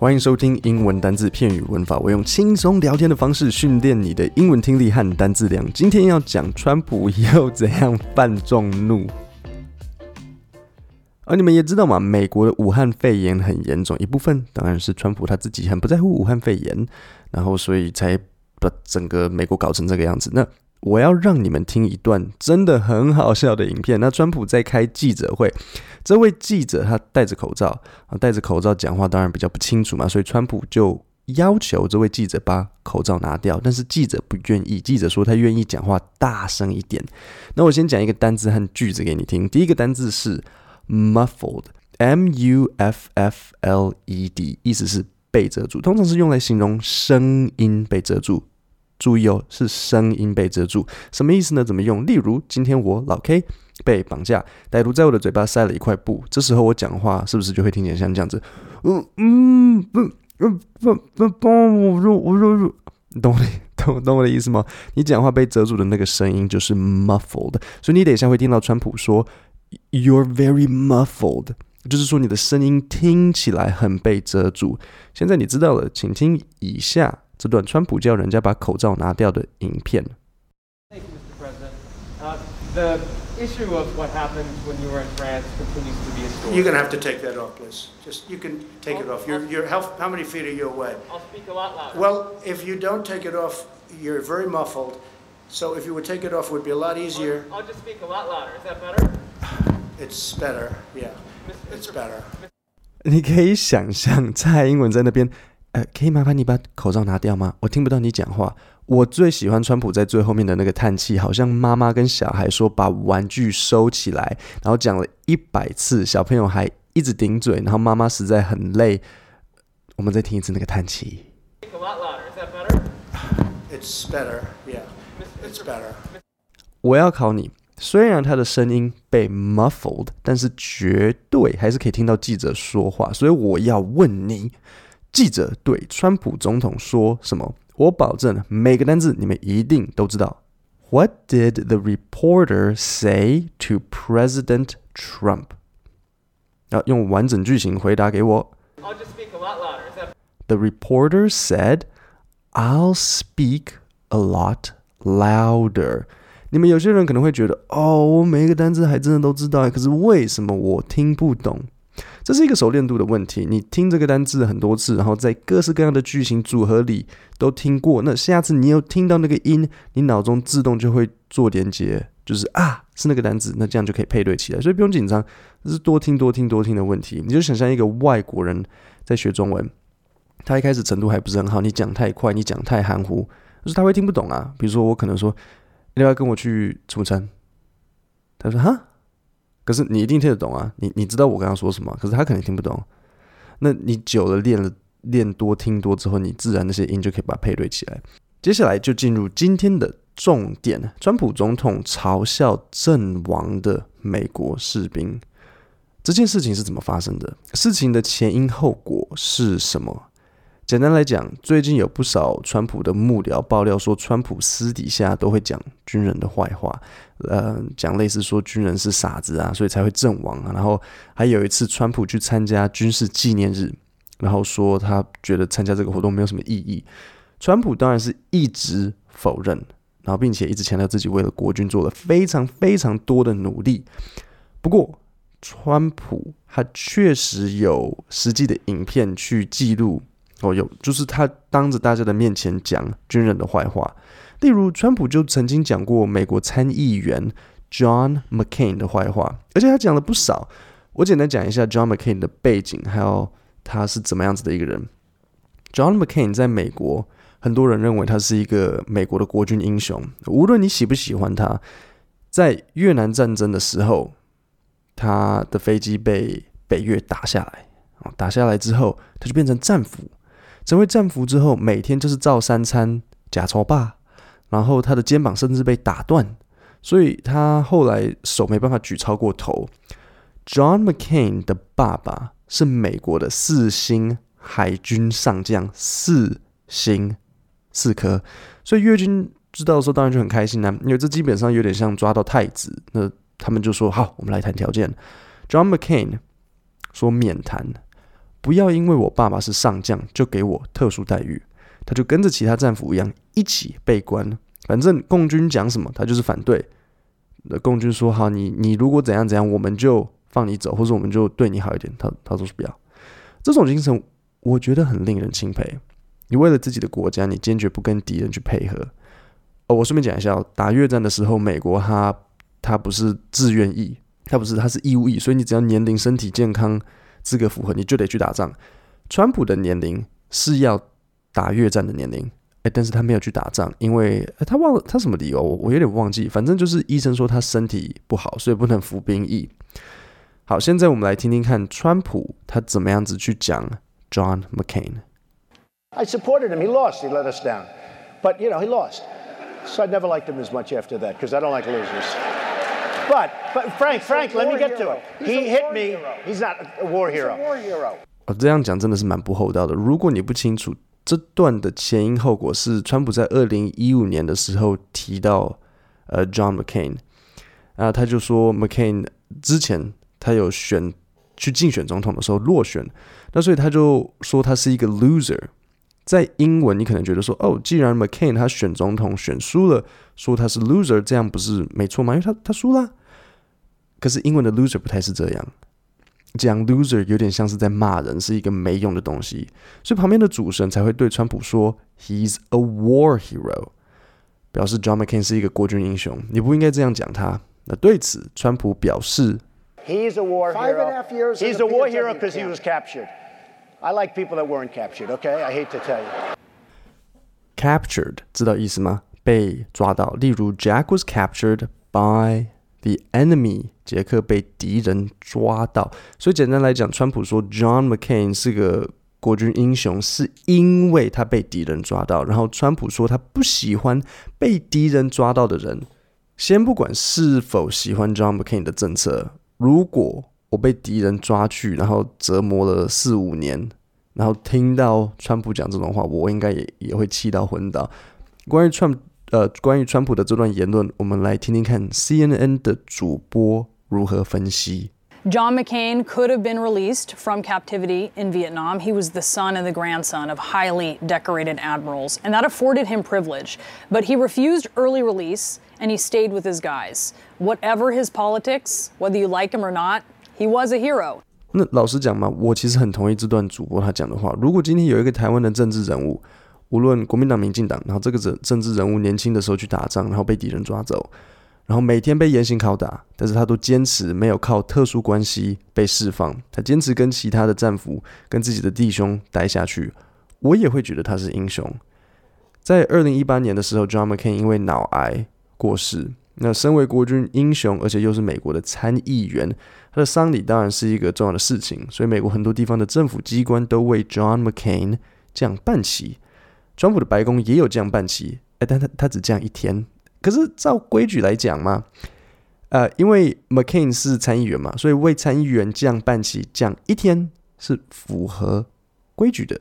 欢迎收听英文单字、片语、文法，我用轻松聊天的方式训练你的英文听力和单字量。今天要讲川普又怎样犯众怒。而你们也知道嘛，美国的武汉肺炎很严重，一部分当然是川普他自己很不在乎武汉肺炎，然后所以才把整个美国搞成这个样子。那我要让你们听一段真的很好笑的影片。那川普在开记者会，这位记者他戴着口罩啊，戴着口罩讲话当然比较不清楚嘛，所以川普就要求这位记者把口罩拿掉。但是记者不愿意，记者说他愿意讲话大声一点。那我先讲一个单字和句子给你听。第一个单字是 muffled，m u f f l e d，意思是被遮住，通常是用来形容声音被遮住。注意哦，是声音被遮住，什么意思呢？怎么用？例如，今天我老 K 被绑架，歹徒在我的嘴巴塞了一块布，这时候我讲话是不是就会听见像这样子？嗯嗯不嗯不不帮我说我说说，懂我懂懂我的意思吗？你讲话被遮住的那个声音就是 muffled，所以你等一下会听到川普说 You're very muffled，就是说你的声音听起来很被遮住。现在你知道了，请听以下。这段川普叫人家把口罩拿掉的影片。The issue of what happened when you were in France continues to be a story. You're going to have to take that off, please. Just you can take it off. You're, you're how, how many feet are you away? I'll speak a lot louder. Well, if you don't take it off, you're very muffled. So if you would take it off, it would be a lot easier. I'll, I'll just speak a lot louder. Is that better? It's better, yeah. It's better. 你可以想象蔡英文在那边。 呃，可以麻烦你把口罩拿掉吗？我听不到你讲话。我最喜欢川普在最后面的那个叹气，好像妈妈跟小孩说把玩具收起来，然后讲了一百次，小朋友还一直顶嘴，然后妈妈实在很累。我们再听一次那个叹气。It's better, yeah. It's better. 我要考你，虽然他的声音被 muffled，但是绝对还是可以听到记者说话，所以我要问你。记者对川普总统说什么？我保证每个单字你们一定都知道。What did the reporter say to President Trump？要用完整句型回答给我。I'll just speak a lot louder. That... The reporter said, "I'll speak a lot louder." 你们有些人可能会觉得，哦，我每一个单词还真的都知道，可是为什么我听不懂？这是一个熟练度的问题。你听这个单字很多次，然后在各式各样的句型组合里都听过。那下次你又听到那个音，你脑中自动就会做连结，就是啊，是那个单字，那这样就可以配对起来。所以不用紧张，这是多听、多听、多听的问题。你就想象一个外国人在学中文，他一开始程度还不是很好，你讲太快，你讲太含糊，就是他会听不懂啊。比如说我可能说，你要跟我去吃午餐，他说哈。可是你一定听得懂啊，你你知道我刚刚说什么？可是他肯定听不懂。那你久了练了练多听多之后，你自然那些音就可以把它配对起来。接下来就进入今天的重点：川普总统嘲笑阵亡的美国士兵，这件事情是怎么发生的？事情的前因后果是什么？简单来讲，最近有不少川普的幕僚爆料说，川普私底下都会讲军人的坏话，呃，讲类似说军人是傻子啊，所以才会阵亡啊。然后还有一次，川普去参加军事纪念日，然后说他觉得参加这个活动没有什么意义。川普当然是一直否认，然后并且一直强调自己为了国军做了非常非常多的努力。不过，川普他确实有实际的影片去记录。哦，有，就是他当着大家的面前讲军人的坏话，例如川普就曾经讲过美国参议员 John McCain 的坏话，而且他讲了不少。我简单讲一下 John McCain 的背景，还有他是怎么样子的一个人。John McCain 在美国，很多人认为他是一个美国的国军英雄，无论你喜不喜欢他，在越南战争的时候，他的飞机被北越打下来，打下来之后，他就变成战俘。成为战俘之后，每天就是照三餐假钞霸，然后他的肩膀甚至被打断，所以他后来手没办法举超过头。John McCain 的爸爸是美国的四星海军上将，四星四颗，所以越军知道的时候当然就很开心啦，因为这基本上有点像抓到太子，那他们就说好，我们来谈条件。John McCain 说免谈。不要因为我爸爸是上将就给我特殊待遇。他就跟着其他战俘一样一起被关，反正共军讲什么他就是反对。那共军说好，你你如果怎样怎样，我们就放你走，或者我们就对你好一点。他他说是不要。这种精神我觉得很令人钦佩。你为了自己的国家，你坚决不跟敌人去配合。哦，我顺便讲一下，打越战的时候，美国他他不是自愿役，他不是他是义务役，所以你只要年龄、身体健康、资格符合，你就得去打仗。川普的年龄是要。打越战的年龄，哎，但是他没有去打仗，因为他忘了他什么理由，我有点忘记。反正就是医生说他身体不好，所以不能服兵役。好，现在我们来听听看川普他怎么样子去讲 John McCain。I supported him. He lost. He let us down. But you know, he lost. So I never liked him as much after that because I don't like losers. But but Frank, Frank, let me get to it. He hit me. He's not a war hero. War hero. 哦，这样讲真的是蛮不厚道的。如果你不清楚。这段的前因后果是，川普在二零一五年的时候提到，呃，John McCain，啊，他就说 McCain 之前他有选去竞选总统的时候落选，那所以他就说他是一个 loser。在英文你可能觉得说，哦，既然 McCain 他选总统选输了，说他是 loser，这样不是没错吗？因为他他输了。可是英文的 loser 不太是这样。讲 loser 有点像是在骂人，是一个没用的东西，所以旁边的主神才会对川普说 He's a war hero，表示 John McCain 是一个国军英雄。你不应该这样讲他。那对此，川普表示 He's a war hero. He's a war hero because he was captured. I like people that weren't captured. Okay, I hate to tell you. Captured 知道意思吗？被抓到。例如 Jack was captured by The enemy，杰克被敌人抓到，所以简单来讲，川普说 John McCain 是个国军英雄，是因为他被敌人抓到。然后川普说他不喜欢被敌人抓到的人。先不管是否喜欢 John McCain 的政策，如果我被敌人抓去，然后折磨了四五年，然后听到川普讲这种话，我应该也也会气到昏倒。关于川。呃，关于川普的这段言论，我们来听听看 CNN 的主播如何分析。John McCain could have been released from captivity in Vietnam. He was the son and the grandson of highly decorated admirals, and that afforded him privilege. But he refused early release, and he stayed with his guys. Whatever his politics, whether you like him or not, he was a hero. 那老实讲嘛，我其实很同意这段主播他讲的话。如果今天有一个台湾的政治人物，无论国民党、民进党，然后这个政政治人物年轻的时候去打仗，然后被敌人抓走，然后每天被严刑拷打，但是他都坚持没有靠特殊关系被释放，他坚持跟其他的战俘、跟自己的弟兄待下去，我也会觉得他是英雄。在二零一八年的时候，John McCain 因为脑癌过世。那身为国军英雄，而且又是美国的参议员，他的丧礼当然是一个重要的事情，所以美国很多地方的政府机关都为 John McCain 降半旗。川普的白宫也有降半旗，哎，但他他只降一天。可是照规矩来讲嘛，呃，因为 McCain 是参议员嘛，所以为参议员降半旗降一天是符合规矩的。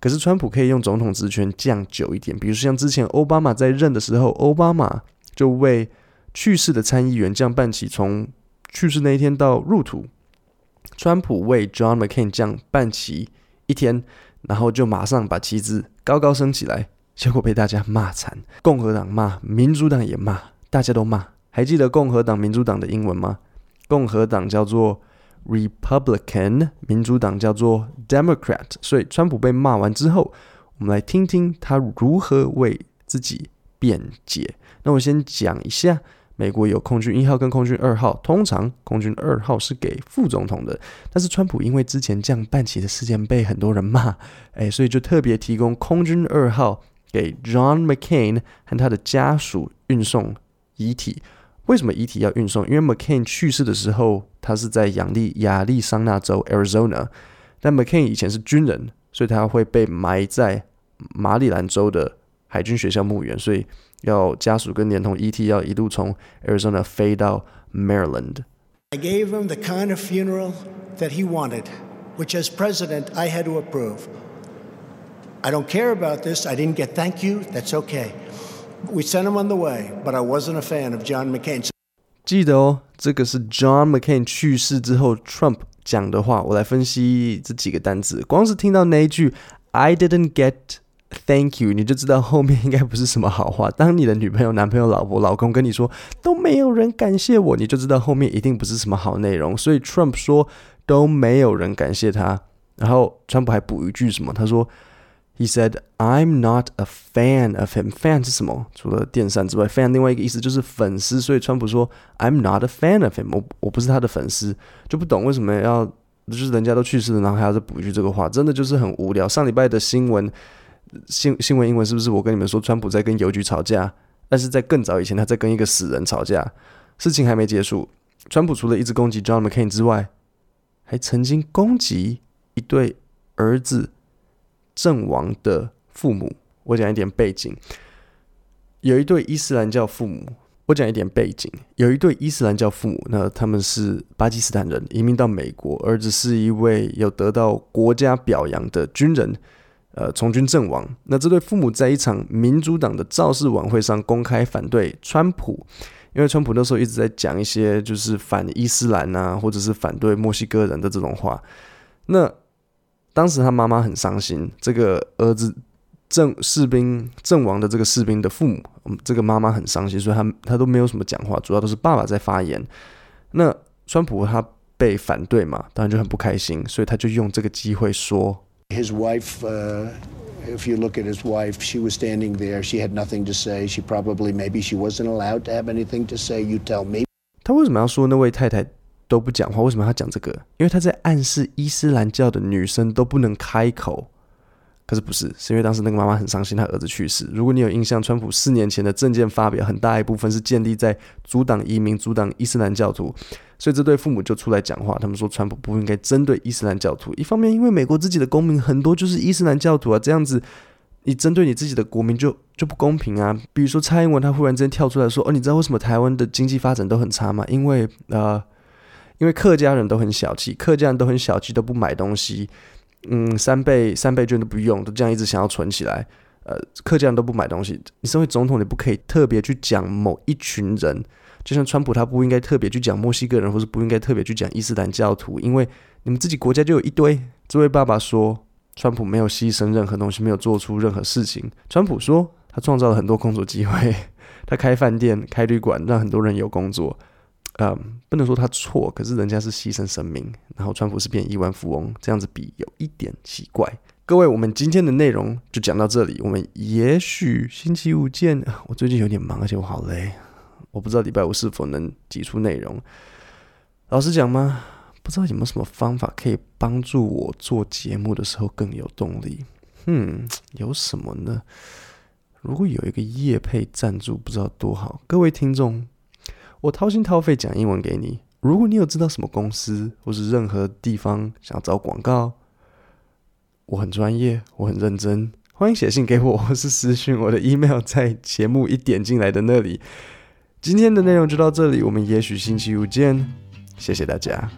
可是川普可以用总统职权降久一点，比如说像之前奥巴马在任的时候，奥巴马就为去世的参议员降半旗，从去世那一天到入土。川普为 John McCain 降半旗一天。然后就马上把旗子高高升起来，结果被大家骂惨。共和党骂，民主党也骂，大家都骂。还记得共和党、民主党的英文吗？共和党叫做 Republican，民主党叫做 Democrat。所以川普被骂完之后，我们来听听他如何为自己辩解。那我先讲一下。美国有空军一号跟空军二号，通常空军二号是给副总统的。但是川普因为之前降半旗的事件被很多人骂，哎，所以就特别提供空军二号给 John McCain 和他的家属运送遗体。为什么遗体要运送？因为 McCain 去世的时候，他是在亚利亚利桑那州 Arizona，但 McCain 以前是军人，所以他会被埋在马里兰州的海军学校墓园，所以。要家属跟连同 E.T. 要一路从 Arizona 飞到 Maryland。I gave him the kind of funeral that he wanted, which as president I had to approve. I don't care about this. I didn't get thank you. That's okay. We sent him on the way, but I wasn't a fan of John McCain. 记得哦，这个是 John McCain 去世之后，Trump 讲的话，我来分析这几个单词。光是听到那一句 "I didn't get thank you"，你就知道后面应该不是什么好话。当你的女朋友、男朋友、老婆、老公跟你说都没有人感谢我，你就知道后面一定不是什么好内容。所以 Trump 说都没有人感谢他，然后川普还补一句什么？他说。He said, "I'm not a fan of him." Fan 是什么？除了电扇之外，fan 另外一个意思就是粉丝。所以川普说，"I'm not a fan of him." 我我不是他的粉丝，就不懂为什么要就是人家都去世了，然后还要再补一句这个话，真的就是很无聊。上礼拜的新闻新新闻英文是不是我跟你们说，川普在跟邮局吵架？但是在更早以前，他在跟一个死人吵架。事情还没结束，川普除了一直攻击 John McCain 之外，还曾经攻击一对儿子。阵亡的父母，我讲一点背景。有一对伊斯兰教父母，我讲一点背景。有一对伊斯兰教父母，那他们是巴基斯坦人，移民到美国，儿子是一位有得到国家表扬的军人，呃，从军阵亡。那这对父母在一场民主党的造势晚会上公开反对川普，因为川普那时候一直在讲一些就是反伊斯兰啊，或者是反对墨西哥人的这种话。那当时他妈妈很伤心，这个儿子阵士兵阵亡的这个士兵的父母，这个妈妈很伤心，所以他他都没有什么讲话，主要都是爸爸在发言。那川普他被反对嘛，当然就很不开心，所以他就用这个机会说 ：“His wife, uh, if you look at his wife, she was standing there. She had nothing to say. She probably, maybe she wasn't allowed to have anything to say. You tell me.” 他为什么要说那位太太？都不讲话，为什么他讲这个？因为他在暗示伊斯兰教的女生都不能开口。 可是不是，是因为当时那个妈妈很伤心，她儿子去世。如果你有印象，川普四年前的政见发表，很大一部分是建立在阻挡移民、阻挡伊斯兰教徒，所以这对父母就出来讲话，他们说川普不应该针对伊斯兰教徒。一方面，因为美国自己的公民很多就是伊斯兰教徒啊，这样子你针对你自己的国民就就不公平啊。比如说蔡英文，他忽然之间跳出来说：“哦，你知道为什么台湾的经济发展都很差吗？因为呃。”因为客家人都很小气，客家人都很小气，都不买东西，嗯，三倍三倍券都不用，都这样一直想要存起来。呃，客家人都不买东西。你身为总统，你不可以特别去讲某一群人，就像川普，他不应该特别去讲墨西哥人，或是不应该特别去讲伊斯兰教徒，因为你们自己国家就有一堆。这位爸爸说，川普没有牺牲任何东西，没有做出任何事情。川普说，他创造了很多工作机会，他开饭店、开旅馆，让很多人有工作。嗯，不能说他错，可是人家是牺牲生命，然后川普是变亿万富翁，这样子比有一点奇怪。各位，我们今天的内容就讲到这里，我们也许星期五见。我最近有点忙，而且我好累，我不知道礼拜五是否能挤出内容。老实讲吗？不知道有没有什么方法可以帮助我做节目的时候更有动力？嗯，有什么呢？如果有一个业配赞助，不知道多好。各位听众。我掏心掏肺讲英文给你。如果你有知道什么公司或是任何地方想找广告，我很专业，我很认真，欢迎写信给我，或是私讯我的 email 在节目一点进来的那里。今天的内容就到这里，我们也许星期五见，谢谢大家。